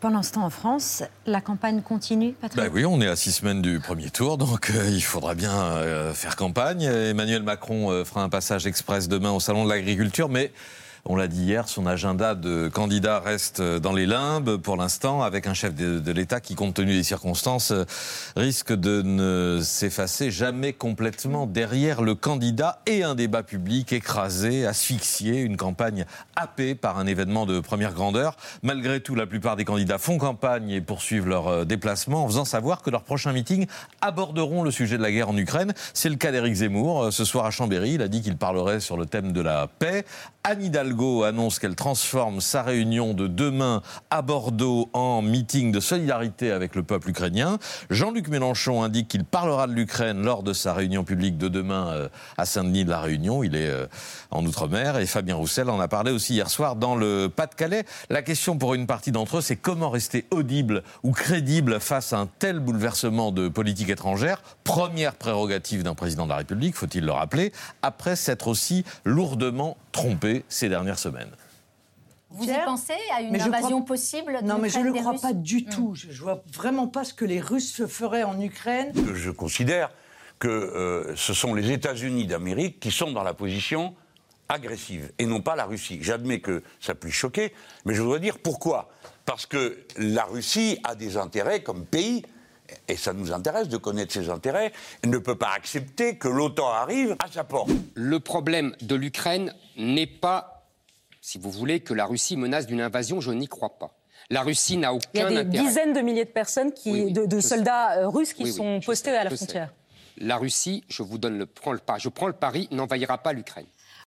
Pendant ce temps, en France, la campagne continue, Patrick ben Oui, on est à six semaines du premier tour, donc euh, il faudra bien euh, faire campagne. Emmanuel Macron euh, fera un passage express demain au Salon de l'Agriculture, mais on l'a dit hier, son agenda de candidat reste dans les limbes pour l'instant, avec un chef de, l'État qui, compte tenu des circonstances, risque de ne s'effacer jamais complètement derrière le candidat et un débat public écrasé, asphyxié, une campagne happée par un événement de première grandeur. Malgré tout, la plupart des candidats font campagne et poursuivent leur euh, déplacement en faisant savoir que leurs prochains meetings aborderont le sujet de la guerre en Ukraine. C'est le cas d'Éric Zemmour. Euh, ce soir à Chambéry, il a dit qu'il parlerait sur le thème de la paix. Anne Hidalgo annonce qu'elle transforme sa réunion de demain à Bordeaux en meeting de solidarité avec le peuple ukrainien. Jean-Luc Mélenchon indique qu'il parlera de l'Ukraine lors de sa réunion publique de demain euh, à Saint-Denis de la Réunion. Il est euh, en Outre-mer et Fabien Roussel en a parlé aussi hier soir dans le Pas-de-Calais. La question pour une partie d'entre eux, c'est comment rester audible ou crédible face à un tel bouleversement de politique étrangère? Première prérogative d'un président de la République, faut-il le rappeler, après s'être aussi lourdement trompé ces dernières semaines. Vous y pensez à une invasion possible Non, mais je ne le crois pas du hmm. tout. Je ne vois vraiment pas ce que les Russes feraient en Ukraine. Je considère que euh, ce sont les États-Unis d'Amérique qui sont dans la position agressive et non pas la Russie. J'admets que ça puisse choquer, mais je voudrais dire pourquoi. Parce que la Russie a des intérêts comme pays et ça nous intéresse de connaître ses intérêts, elle ne peut pas accepter que l'OTAN arrive à sa porte. Le problème de l'Ukraine n'est pas, si vous voulez, que la Russie menace d'une invasion, je n'y crois pas. La Russie n'a aucun intérêt. Il y a des dizaines de milliers de personnes, qui, de, soldats euh, russes qui sont postés à la frontière. La Russie, je vous donne le, je prends le pari, n'envahira pas l'Ukraine.